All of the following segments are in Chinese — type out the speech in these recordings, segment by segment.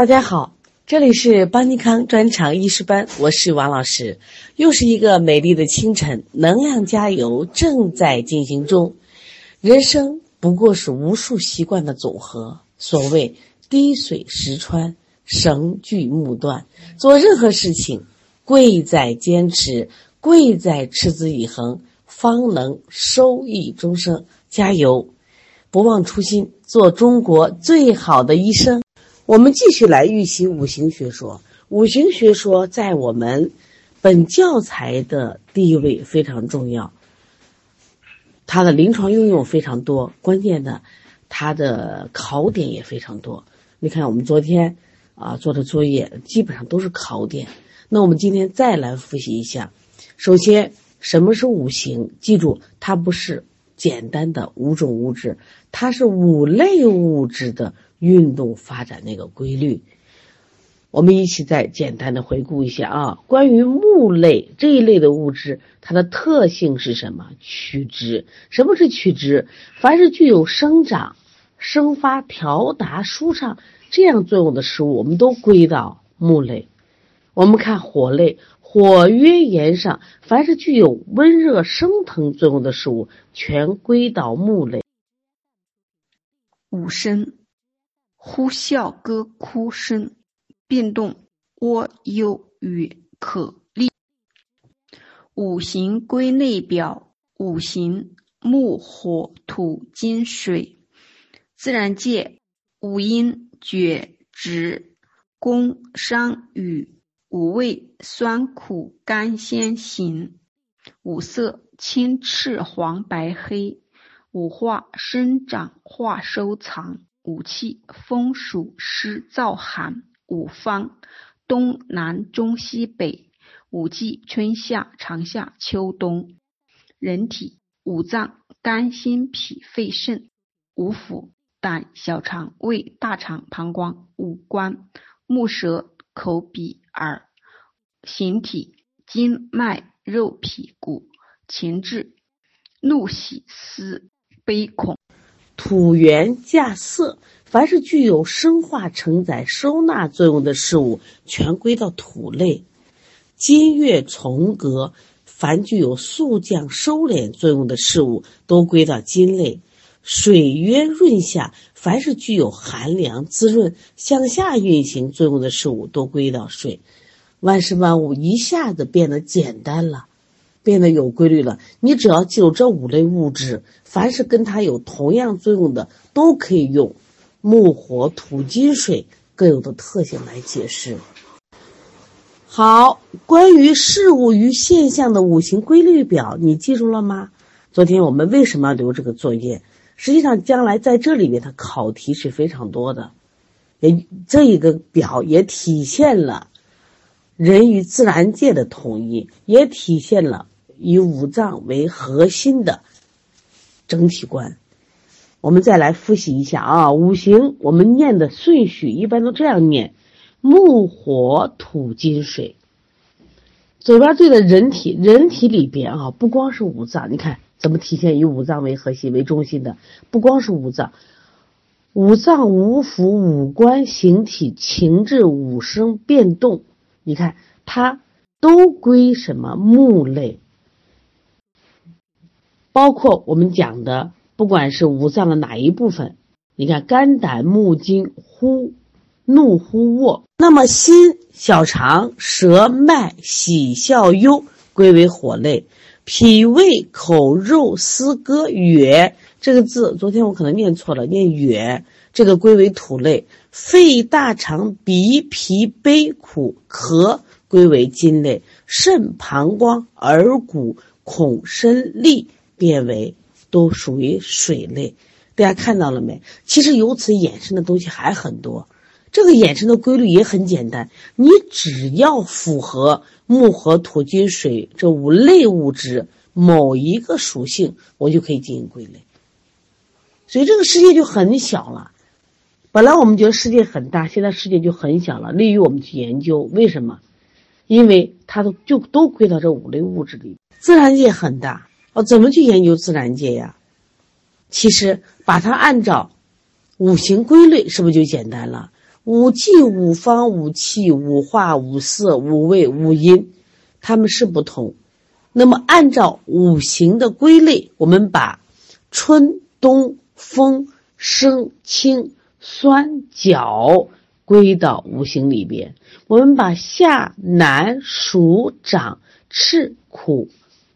大家好，这里是邦尼康专场医师班，我是王老师。又是一个美丽的清晨，能量加油正在进行中。人生不过是无数习惯的总和。所谓滴水石穿，绳锯木断。做任何事情，贵在坚持，贵在持之以恒，方能收益终生。加油，不忘初心，做中国最好的医生。我们继续来预习五行学说。五行学说在我们本教材的地位非常重要，它的临床应用非常多，关键的，它的考点也非常多。你看，我们昨天啊做的作业基本上都是考点。那我们今天再来复习一下。首先，什么是五行？记住，它不是简单的五种物质，它是五类物质的。运动发展那个规律，我们一起再简单的回顾一下啊。关于木类这一类的物质，它的特性是什么？曲直。什么是曲直？凡是具有生长、生发、调达、舒畅这样作用的食物，我们都归到木类。我们看火类，火曰炎上，凡是具有温热、升腾作用的食物，全归到木类。五声。呼啸歌哭声，变动涡悠语可立。五行归类表：五行木火土金水。自然界五阴厥直宫商羽。五味酸苦甘鲜咸。五色青赤黄白黑。五化生长化收藏。五气风暑湿燥寒，五方东南中西北，五季春夏长夏秋冬。人体五脏肝心脾肺肾，五腑胆小肠胃大肠膀胱。五官目舌口鼻耳。形体筋脉肉皮骨。情志怒喜思悲恐。土元架色，凡是具有生化、承载、收纳作用的事物，全归到土类。金月从革，凡具有速降、收敛作用的事物，都归到金类。水曰润下，凡是具有寒凉、滋润、向下运行作用的事物，都归到水。万事万物一下子变得简单了。变得有规律了。你只要记住这五类物质，凡是跟它有同样作用的，都可以用木、火、土、金、水各有的特性来解释。好，关于事物与现象的五行规律表，你记住了吗？昨天我们为什么要留这个作业？实际上，将来在这里面，它考题是非常多的。也这一个表也体现了人与自然界的统一，也体现了。以五脏为核心的整体观，我们再来复习一下啊。五行我们念的顺序一般都这样念：木、火、土、金、水。左边对的人体，人体里边啊，不光是五脏，你看怎么体现以五脏为核心为中心的？不光是五脏，五脏、五腑、五官、形体、情志、五声变动，你看它都归什么木类？包括我们讲的，不管是五脏的哪一部分，你看肝胆目睛呼怒呼卧，那么心小肠舌脉喜笑忧归为火类，脾胃口肉丝歌哕这个字，昨天我可能念错了，念哕这个归为土类，肺大肠鼻脾悲苦咳归为金类，肾膀胱耳骨孔身利。变为都属于水类，大家看到了没？其实由此衍生的东西还很多，这个衍生的规律也很简单，你只要符合木、火、土、金、水这五类物质某一个属性，我就可以进行归类。所以这个世界就很小了。本来我们觉得世界很大，现在世界就很小了，利于我们去研究。为什么？因为它都就都归到这五类物质里。自然界很大。哦，怎么去研究自然界呀？其实把它按照五行规律，是不是就简单了？五季、五方、五气、五化、五色、五味、五音，它们是不同。那么按照五行的归类，我们把春、冬、风、生、清、酸、角归到五行里边。我们把下、南、暑、长、赤、苦、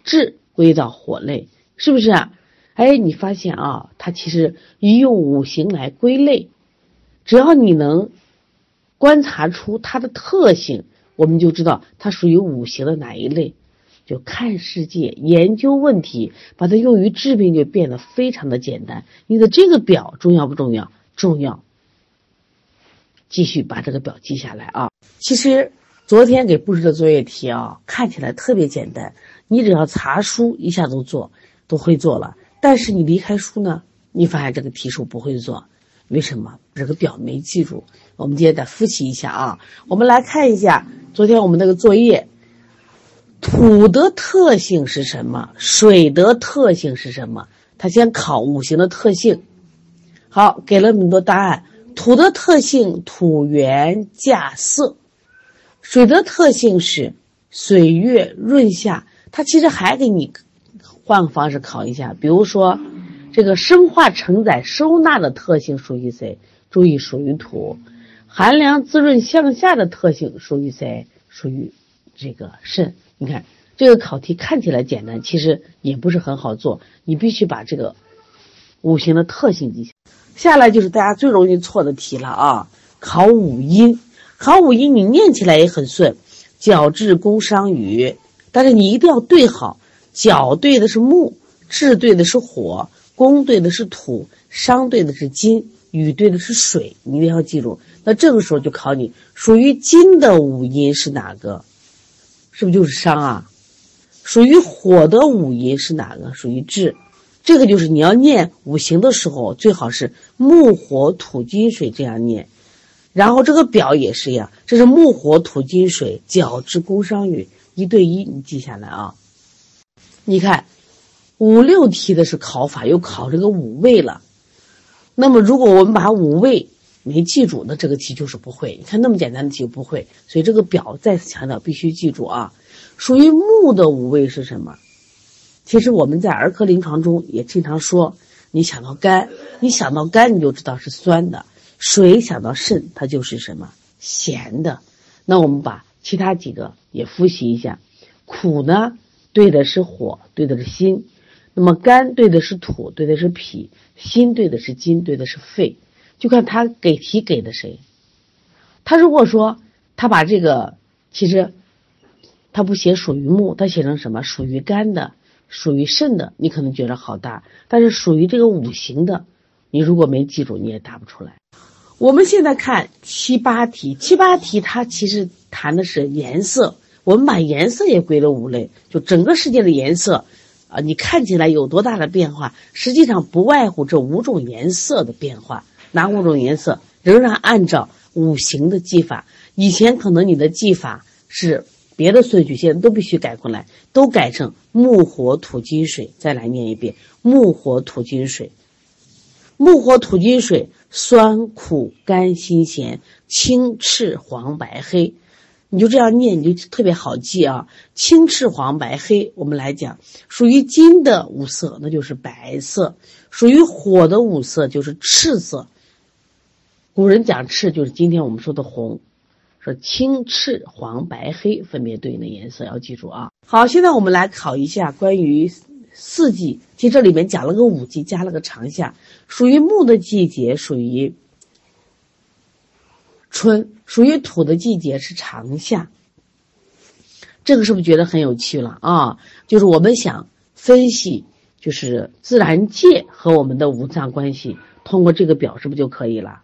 滞归到火类，是不是啊？哎，你发现啊，它其实一用五行来归类，只要你能。观察出它的特性，我们就知道它属于五行的哪一类。就看世界、研究问题，把它用于治病，就变得非常的简单。你的这个表重要不重要？重要。继续把这个表记下来啊。其实昨天给布置的作业题啊，看起来特别简单，你只要查书一下都做，都会做了。但是你离开书呢，你发现这个题数不会做。为什么这个表没记住？我们今天再复习一下啊。我们来看一下昨天我们那个作业，土的特性是什么？水的特性是什么？它先考五行的特性。好，给了很多答案。土的特性土圆稼色，水的特性是水月润下。它其实还给你换个方式考一下，比如说。这个生化承载收纳的特性属于谁？注意属于土。寒凉滋润向下的特性属于谁？属于这个肾。你看这个考题看起来简单，其实也不是很好做。你必须把这个五行的特性记下。下来就是大家最容易错的题了啊！考五音，考五音你念起来也很顺。角质宫商羽，但是你一定要对好。角对的是木，质对的是火。宫对的是土，商对的是金，羽对的是水，你一定要记住。那这个时候就考你，属于金的五音是哪个？是不是就是商啊？属于火的五音是哪个？属于志。这个就是你要念五行的时候，最好是木火土金水这样念。然后这个表也是一样，这是木火土金水，角质宫商羽，一对一，你记下来啊。你看。五六题的是考法，又考这个五味了。那么，如果我们把五味没记住，那这个题就是不会。你看那么简单的题不会。所以这个表再次强调，必须记住啊。属于木的五味是什么？其实我们在儿科临床中也经常说，你想到肝，你想到肝你就知道是酸的；水想到肾，它就是什么咸的。那我们把其他几个也复习一下。苦呢，对的是火，对的是心。那么肝对的是土，对的是脾；心对的是金，对的是肺。就看他给题给的谁。他如果说他把这个，其实他不写属于木，他写成什么？属于肝的，属于肾的，你可能觉得好大。但是属于这个五行的，你如果没记住，你也答不出来。我们现在看七八题，七八题它其实谈的是颜色，我们把颜色也归了五类，就整个世界的颜色。啊，你看起来有多大的变化？实际上不外乎这五种颜色的变化。哪五种颜色？仍然按照五行的记法。以前可能你的记法是别的顺序，现在都必须改过来，都改成木火土金水。再来念一遍：木火土金水。木火土金水，酸苦甘辛咸，青赤黄白黑。你就这样念，你就特别好记啊！青、赤、黄、白、黑，我们来讲，属于金的五色，那就是白色；属于火的五色就是赤色。古人讲赤，就是今天我们说的红。说青、赤、黄、白、黑分别对应的颜色，要记住啊！好，现在我们来考一下关于四季。其实这里面讲了个五季，加了个长夏。属于木的季节属于。春属于土的季节是长夏，这个是不是觉得很有趣了啊？就是我们想分析，就是自然界和我们的五脏关系，通过这个表是不是就可以了？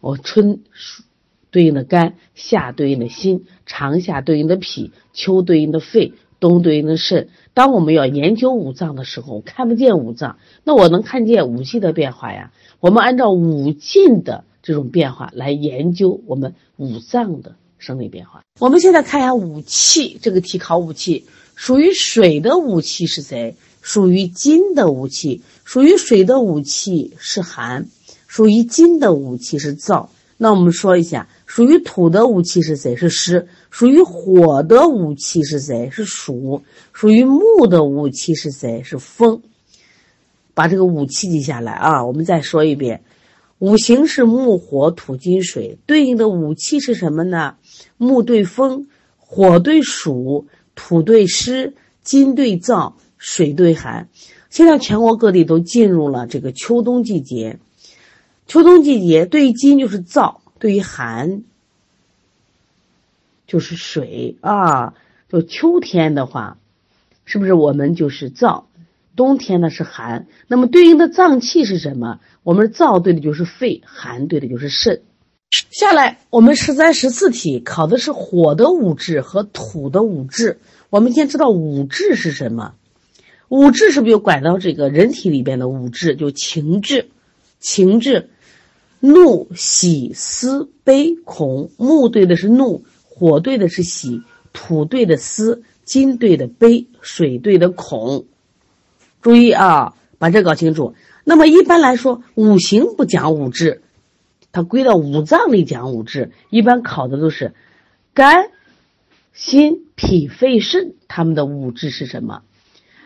我春属对应的肝，夏对应的心，长夏对应的脾，秋对应的肺，冬对应的肾。当我们要研究五脏的时候，看不见五脏，那我能看见五季的变化呀。我们按照五境的。这种变化来研究我们五脏的生理变化。我们现在看一下五气，这个题考五气，属于水的五气是谁？属于金的五气，属于水的五气是寒，属于金的五气是燥。那我们说一下，属于土的武器是谁？是湿。属于火的武器是谁？是暑。属于木的武器是谁？是风。把这个武器记下来啊！我们再说一遍，五行是木、火、土、金、水，对应的武器是什么呢？木对风，火对暑，土对湿，金对燥，水对寒。现在全国各地都进入了这个秋冬季节。秋冬季节对于金就是燥，对于寒就是水啊。就秋天的话，是不是我们就是燥？冬天呢是寒。那么对应的脏器是什么？我们燥对的就是肺，寒对的就是肾。下来我们十三十四题考的是火的五志和土的五志。我们先知道五志是什么？五志是不是就拐到这个人体里边的五志？就情志，情志。怒、喜、思、悲、恐。木对的是怒，火对的是喜，土对的思，金对的悲，水对的恐。注意啊，把这搞清楚。那么一般来说，五行不讲五志，它归到五脏里讲五志。一般考的都是肝、心、脾、肺、肾，他们的五志是什么？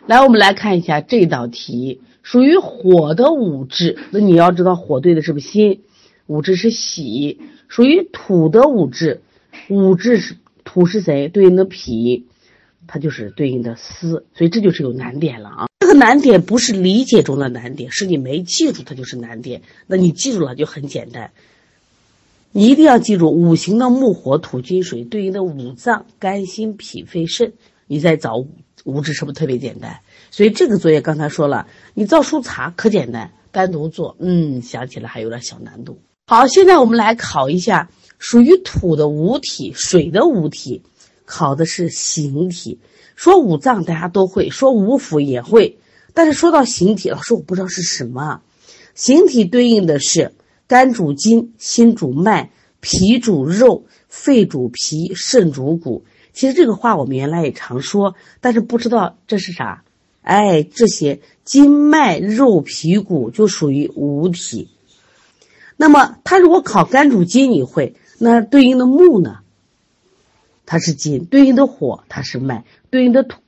来，我们来看一下这道题。属于火的五志，那你要知道火对的是不是心？五志是喜。属于土的五志，五志是土是谁？对应的脾，它就是对应的思。所以这就是有难点了啊！这个难点不是理解中的难点，是你没记住它就是难点。那你记住了就很简单。你一定要记住五行的木、火、土、金、水对应的五脏：肝、心、脾、肺、肾。你再找五五志是不是特别简单？所以这个作业刚才说了，你造书查可简单，单独做，嗯，想起来还有点小难度。好，现在我们来考一下属于土的五体、水的五体，考的是形体。说五脏大家都会，说五腑也会，但是说到形体，老师我不知道是什么。形体对应的是肝主筋，心主脉，脾主肉，肺主脾，肾主骨。其实这个话我们原来也常说，但是不知道这是啥。哎，这些筋脉肉皮骨就属于五体。那么，他如果考肝主筋，你会那对应的木呢？它是筋，对应的火它是脉，对应的土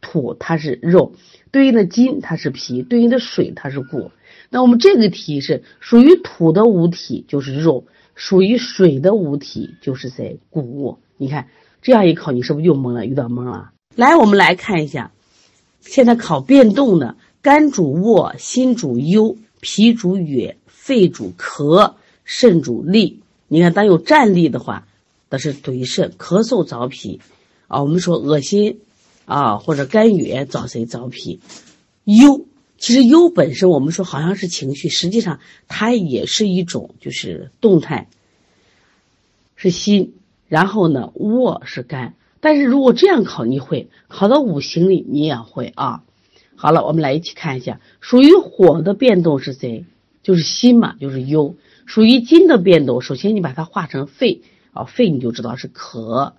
土它是肉，对应的金它是皮，对应的水它是骨。那我们这个题是属于土的五体就是肉，属于水的五体就是谁？骨。你看这样一考，你是不是又懵了？有点懵了。来，我们来看一下。现在考变动的，肝主卧，心主忧，脾主哕，肺主咳，肾主利。你看，当有站立的话，那是怼肾；咳嗽找脾，啊，我们说恶心，啊，或者肝哕找谁找脾？忧，其实忧本身我们说好像是情绪，实际上它也是一种就是动态，是心。然后呢，卧是肝。但是如果这样考，你会考到五行里，你也会啊。好了，我们来一起看一下，属于火的变动是谁？就是心嘛，就是忧。属于金的变动，首先你把它化成肺啊，肺你就知道是咳。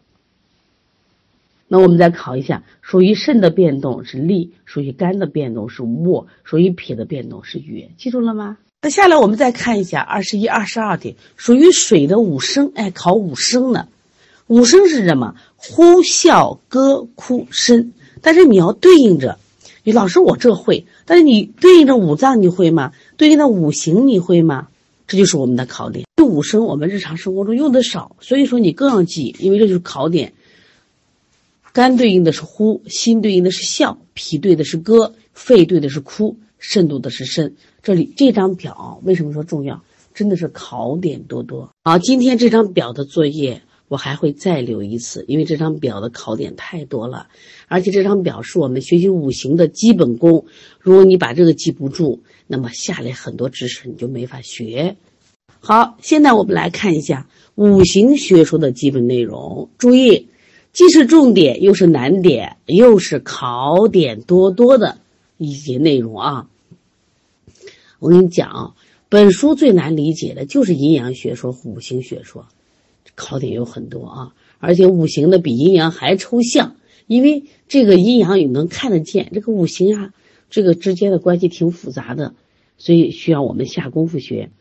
那我们再考一下，属于肾的变动是利，属于肝的变动是卧，属于脾的变动是哕，记住了吗？那下来我们再看一下二十一、二十二题，属于水的五声，哎，考五声呢。五声是什么？呼啸歌哭声。但是你要对应着，你老师我这会，但是你对应着五脏你会吗？对应的五行你会吗？这就是我们的考点。这五声我们日常生活中用的少，所以说你更要记，因为这就是考点。肝对应的是呼，心对应的是笑，脾对的是歌，肺对的是哭，肾对的是肾。这里这张表为什么说重要？真的是考点多多。好，今天这张表的作业。我还会再留一次，因为这张表的考点太多了，而且这张表是我们学习五行的基本功。如果你把这个记不住，那么下来很多知识你就没法学。好，现在我们来看一下五行学说的基本内容。注意，既是重点，又是难点，又是考点多多的一些内容啊。我跟你讲啊，本书最难理解的就是阴阳学说、五行学说。考点有很多啊，而且五行的比阴阳还抽象，因为这个阴阳也能看得见，这个五行啊，这个之间的关系挺复杂的，所以需要我们下功夫学。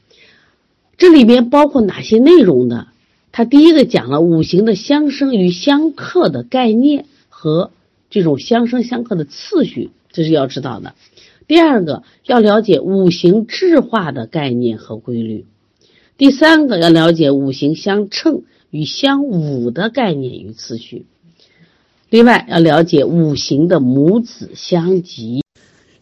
这里边包括哪些内容呢？它第一个讲了五行的相生与相克的概念和这种相生相克的次序，这是要知道的。第二个要了解五行制化的概念和规律。第三个要了解五行相称与相五的概念与次序。另外要了解五行的母子相及。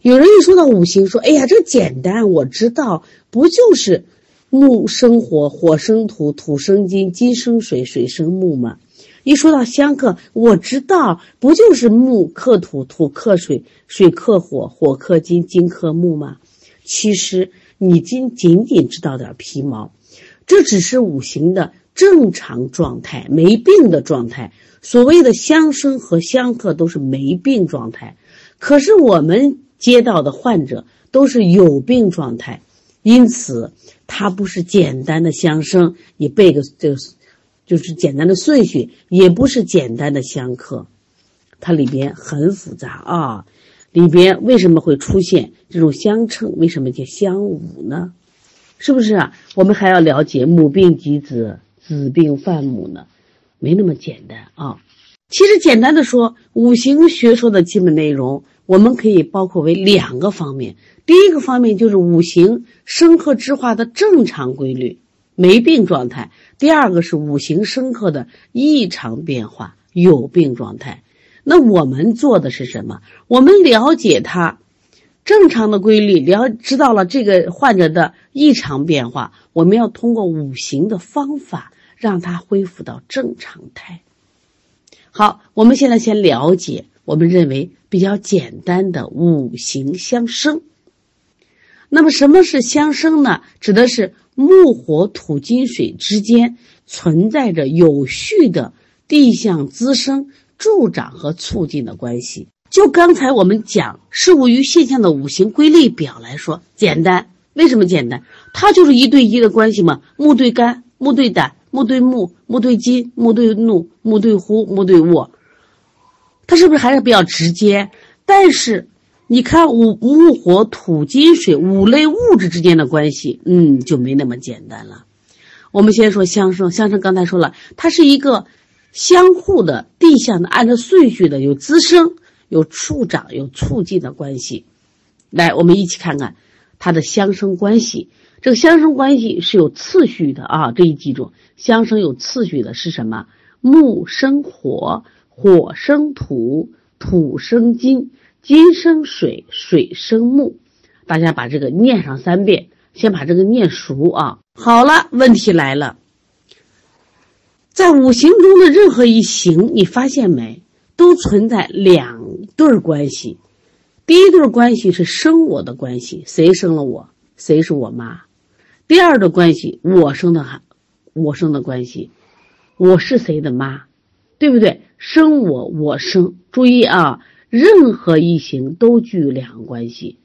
有人一说到五行，说：“哎呀，这简单，我知道，不就是？”木生火，火生土，土生金，金生水，水生木吗？一说到相克，我知道，不就是木克土，土克水，水克火，火克金，金克木吗？其实你仅仅仅知道点皮毛，这只是五行的正常状态，没病的状态。所谓的相生和相克都是没病状态，可是我们接到的患者都是有病状态。因此，它不是简单的相生，你背个这个，就是简单的顺序，也不是简单的相克，它里边很复杂啊。里边为什么会出现这种相称？为什么叫相侮呢？是不是啊？我们还要了解母病及子，子病犯母呢？没那么简单啊。其实简单的说，五行学说的基本内容，我们可以包括为两个方面。第一个方面就是五行生克之化的正常规律，没病状态；第二个是五行生克的异常变化，有病状态。那我们做的是什么？我们了解它正常的规律，了知道了这个患者的异常变化，我们要通过五行的方法让它恢复到正常态。好，我们现在先了解我们认为比较简单的五行相生。那么什么是相生呢？指的是木、火、土、金、水之间存在着有序的地相滋生、助长和促进的关系。就刚才我们讲事物与现象的五行规律表来说，简单。为什么简单？它就是一对一的关系嘛。木对肝，木对胆，木对木，木对金，木对怒，木对呼，木对卧。它是不是还是比较直接？但是。你看五木火土金水五类物质之间的关系，嗯，就没那么简单了。我们先说相生，相生刚才说了，它是一个相互的地相的，按照顺序的，有滋生、有助长、有促进的关系。来，我们一起看看它的相生关系。这个相生关系是有次序的啊，这一记住，相生有次序的是什么？木生火，火生土，土生金。金生水，水生木，大家把这个念上三遍，先把这个念熟啊。好了，问题来了，在五行中的任何一行，你发现没，都存在两对关系。第一对关系是生我的关系，谁生了我，谁是我妈。第二的关系，我生的孩，我生的关系，我是谁的妈，对不对？生我，我生。注意啊。任何一行都具有两个关系，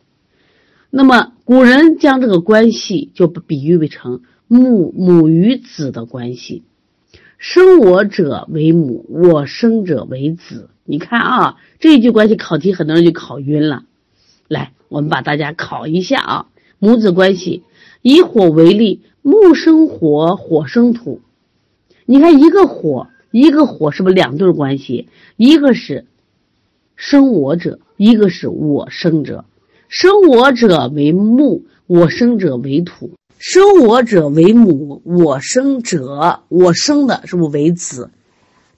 那么古人将这个关系就比喻为成母母与子的关系，生我者为母，我生者为子。你看啊，这一句关系考题很多人就考晕了。来，我们把大家考一下啊，母子关系，以火为例，木生火，火生土。你看一个火，一个火是不是两对关系？一个是。生我者，一个是我生者，生我者为木，我生者为土。生我者为母，我生者，我生的是不为子？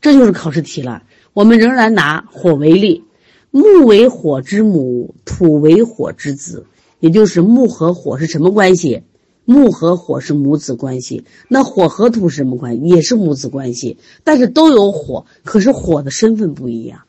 这就是考试题了。我们仍然拿火为例，木为火之母，土为火之子，也就是木和火是什么关系？木和火是母子关系。那火和土是什么关系？也是母子关系，但是都有火，可是火的身份不一样。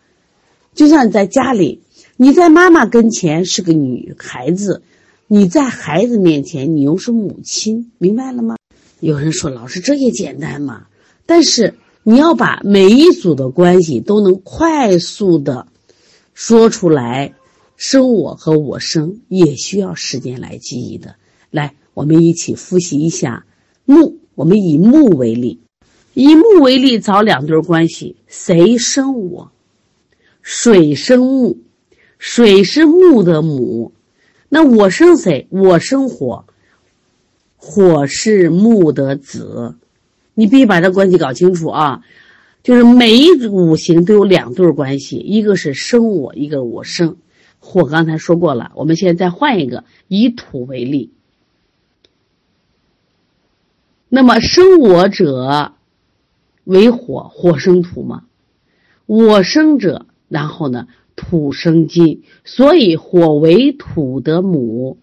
就像你在家里，你在妈妈跟前是个女孩子，你在孩子面前你又是母亲，明白了吗？有人说老师这也简单嘛，但是你要把每一组的关系都能快速的说出来，生我和我生也需要时间来记忆的。来，我们一起复习一下木，我们以木为例，以木为例找两对关系，谁生我？水生木，水是木的母，那我生谁？我生火，火是木的子，你必须把这关系搞清楚啊！就是每一五行都有两对关系，一个是生我，一个我生。火刚才说过了，我们现在再换一个，以土为例。那么生我者为火，火生土嘛？我生者，然后呢，土生金，所以火为土的母，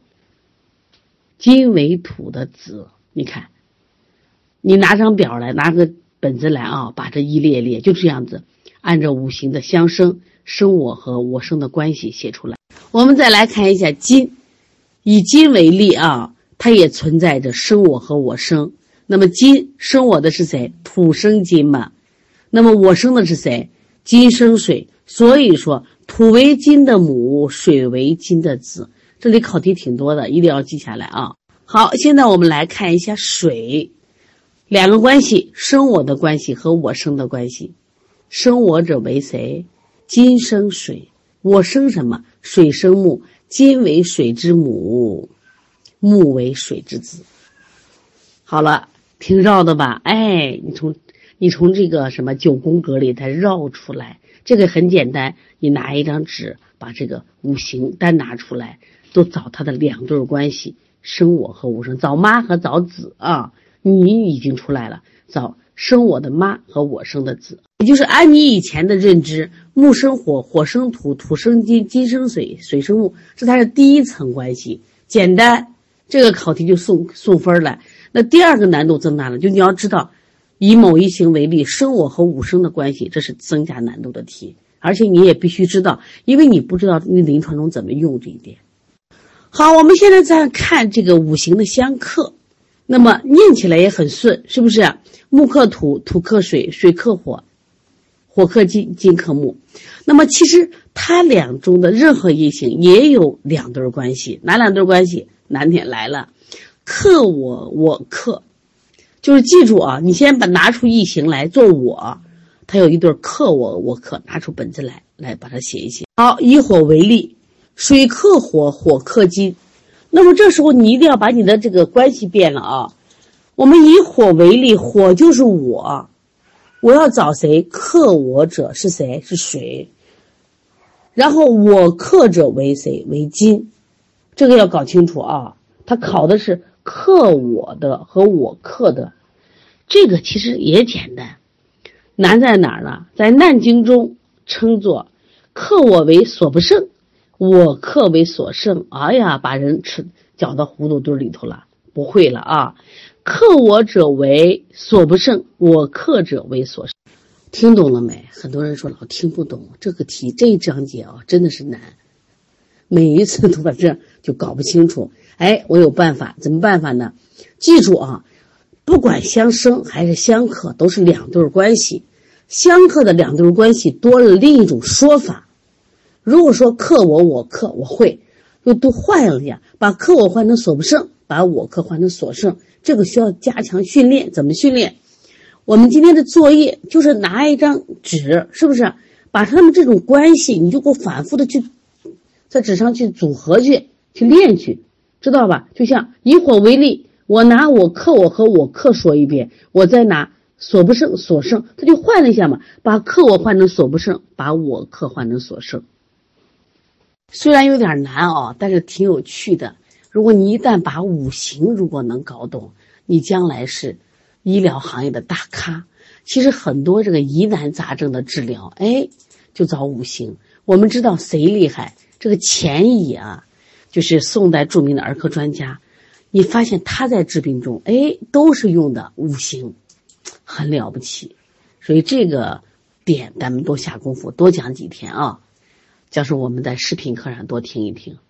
金为土的子。你看，你拿张表来，拿个。本子来啊，把这一列列就这样子，按照五行的相生，生我和我生的关系写出来。我们再来看一下金，以金为例啊，它也存在着生我和我生。那么金生我的是谁？土生金嘛。那么我生的是谁？金生水。所以说土为金的母，水为金的子。这里考题挺多的，一定要记下来啊。好，现在我们来看一下水。两个关系，生我的关系和我生的关系，生我者为谁？金生水，我生什么？水生木，金为水之母，木为水之子。好了，挺绕的吧？哎，你从你从这个什么九宫格里再绕出来，这个很简单，你拿一张纸，把这个五行单拿出来，都找它的两对关系，生我和我生，找妈和找子啊。你已经出来了，早生我的妈和我生的子，也就是按你以前的认知，木生火，火生土，土生金，金生水，水生木，这才是第一层关系，简单，这个考题就送送分了。那第二个难度增大了，就你要知道，以某一行为例，生我和五生的关系，这是增加难度的题，而且你也必须知道，因为你不知道你临床中怎么用这一点。好，我们现在再看这个五行的相克。那么念起来也很顺，是不是？木克土，土克水，水克火，火克金，金克木。那么其实它两中的任何一行也有两对关系，哪两对关系？难点来了，克我，我克，就是记住啊，你先把拿出一行来做我，它有一对克我，我克，拿出本子来，来把它写一写。好，以火为例，水克火，火克金。那么这时候你一定要把你的这个关系变了啊！我们以火为例，火就是我，我要找谁克我者是谁？是水。然后我克者为谁？为金。这个要搞清楚啊！他考的是克我的和我克的，这个其实也简单，难在哪儿呢？在《难经》中称作克我为所不胜。我克为所胜，哎呀，把人吃搅到糊涂堆里头了，不会了啊！克我者为所不胜，我克者为所胜。听懂了没？很多人说老听不懂这个题，这一章节啊，真的是难。每一次都把这就搞不清楚。哎，我有办法，怎么办法呢？记住啊，不管相生还是相克，都是两对关系。相克的两对关系多了另一种说法。如果说克我，我克我会，又都换了呀，把克我换成所不胜，把我克换成所胜，这个需要加强训练。怎么训练？我们今天的作业就是拿一张纸，是不是？把他们这种关系，你就给我反复的去在纸上去组合去，去练去，知道吧？就像以火为例，我拿我克我和我克说一遍，我再拿所不胜所胜，他就换了一下嘛，把克我换成所不胜，把我克换成所胜。虽然有点难啊，但是挺有趣的。如果你一旦把五行如果能搞懂，你将来是医疗行业的大咖。其实很多这个疑难杂症的治疗，哎，就找五行。我们知道谁厉害？这个钱乙啊，就是宋代著名的儿科专家。你发现他在治病中，哎，都是用的五行，很了不起。所以这个点咱们多下功夫，多讲几天啊。教授我们在视频课上多听一听。